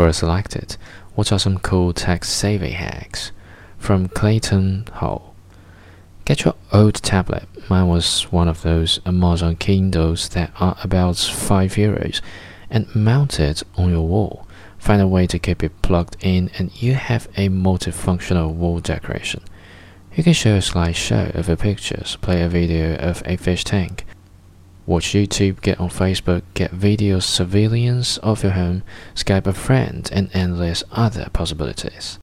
Quora selected. What are some cool tech-savvy hacks? From Clayton Hull. Get your old tablet. Mine was one of those Amazon Kindles that are about 5 euros and mount it on your wall. Find a way to keep it plugged in and you have a multifunctional wall decoration. You can show a slideshow of your pictures, play a video of a fish tank, watch YouTube, get on Facebook, get video surveillance of your home, Skype a friend, and endless other possibilities.